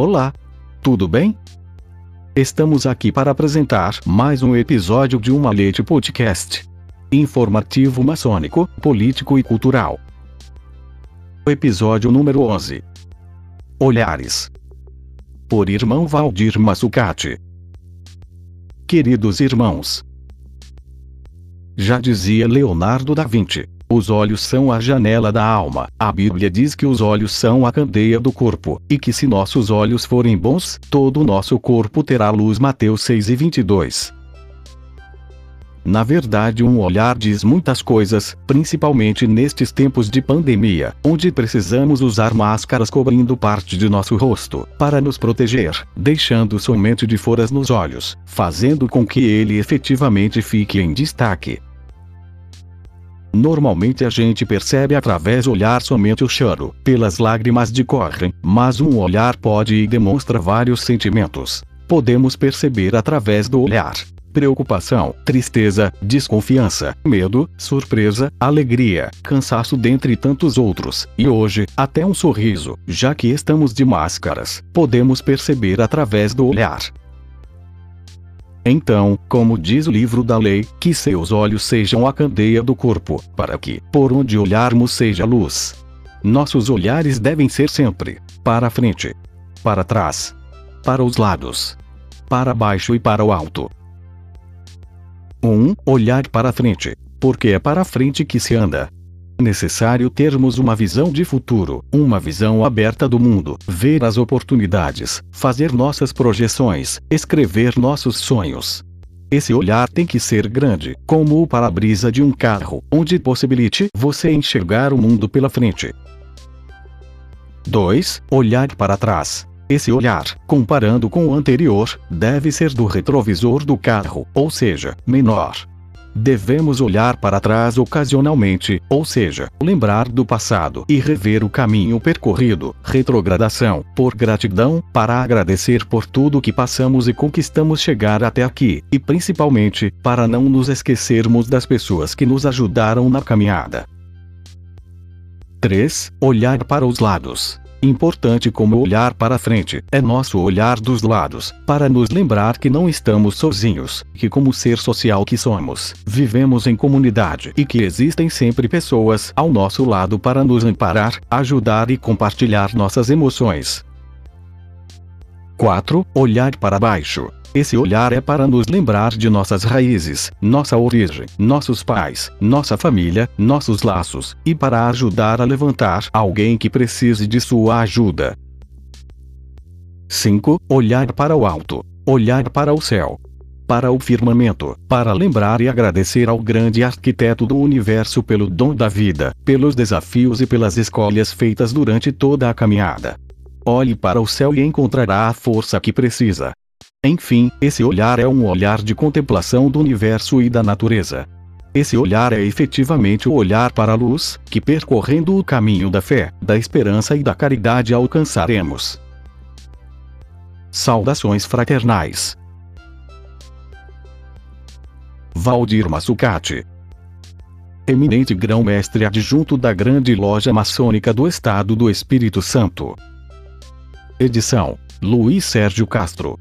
Olá! Tudo bem? Estamos aqui para apresentar mais um episódio de Uma Leite Podcast. Informativo maçônico, político e cultural. Episódio número 11. Olhares. Por irmão Valdir Massucati. Queridos irmãos. Já dizia Leonardo da Vinci, os olhos são a janela da alma. A Bíblia diz que os olhos são a candeia do corpo, e que se nossos olhos forem bons, todo o nosso corpo terá luz. Mateus 6 e 22. Na verdade, um olhar diz muitas coisas, principalmente nestes tempos de pandemia, onde precisamos usar máscaras cobrindo parte de nosso rosto, para nos proteger, deixando somente de foras nos olhos, fazendo com que ele efetivamente fique em destaque. Normalmente a gente percebe através do olhar somente o choro, pelas lágrimas de correm, mas um olhar pode e demonstra vários sentimentos. Podemos perceber através do olhar. Preocupação, tristeza, desconfiança, medo, surpresa, alegria, cansaço dentre tantos outros, e hoje, até um sorriso, já que estamos de máscaras, podemos perceber através do olhar. Então, como diz o livro da lei, que seus olhos sejam a candeia do corpo, para que, por onde olharmos, seja luz. Nossos olhares devem ser sempre para frente, para trás, para os lados, para baixo e para o alto. 1. Um, olhar para frente, porque é para frente que se anda necessário termos uma visão de futuro, uma visão aberta do mundo, ver as oportunidades, fazer nossas projeções, escrever nossos sonhos. Esse olhar tem que ser grande, como o para-brisa de um carro, onde possibilite você enxergar o mundo pela frente. 2. Olhar para trás. Esse olhar, comparando com o anterior, deve ser do retrovisor do carro, ou seja, menor. Devemos olhar para trás ocasionalmente, ou seja, lembrar do passado e rever o caminho percorrido, retrogradação, por gratidão, para agradecer por tudo que passamos e conquistamos chegar até aqui, e principalmente, para não nos esquecermos das pessoas que nos ajudaram na caminhada. 3. Olhar para os lados. Importante como olhar para frente, é nosso olhar dos lados, para nos lembrar que não estamos sozinhos, que como ser social que somos, vivemos em comunidade e que existem sempre pessoas ao nosso lado para nos amparar, ajudar e compartilhar nossas emoções. 4. Olhar para baixo. Esse olhar é para nos lembrar de nossas raízes, nossa origem, nossos pais, nossa família, nossos laços, e para ajudar a levantar alguém que precise de sua ajuda. 5. Olhar para o alto. Olhar para o céu. Para o firmamento, para lembrar e agradecer ao grande arquiteto do universo pelo dom da vida, pelos desafios e pelas escolhas feitas durante toda a caminhada. Olhe para o céu e encontrará a força que precisa. Enfim, esse olhar é um olhar de contemplação do universo e da natureza. Esse olhar é efetivamente o olhar para a luz, que percorrendo o caminho da fé, da esperança e da caridade alcançaremos. Saudações fraternais. Valdir Massucati Eminente grão-mestre adjunto da Grande Loja Maçônica do Estado do Espírito Santo. Edição: Luiz Sérgio Castro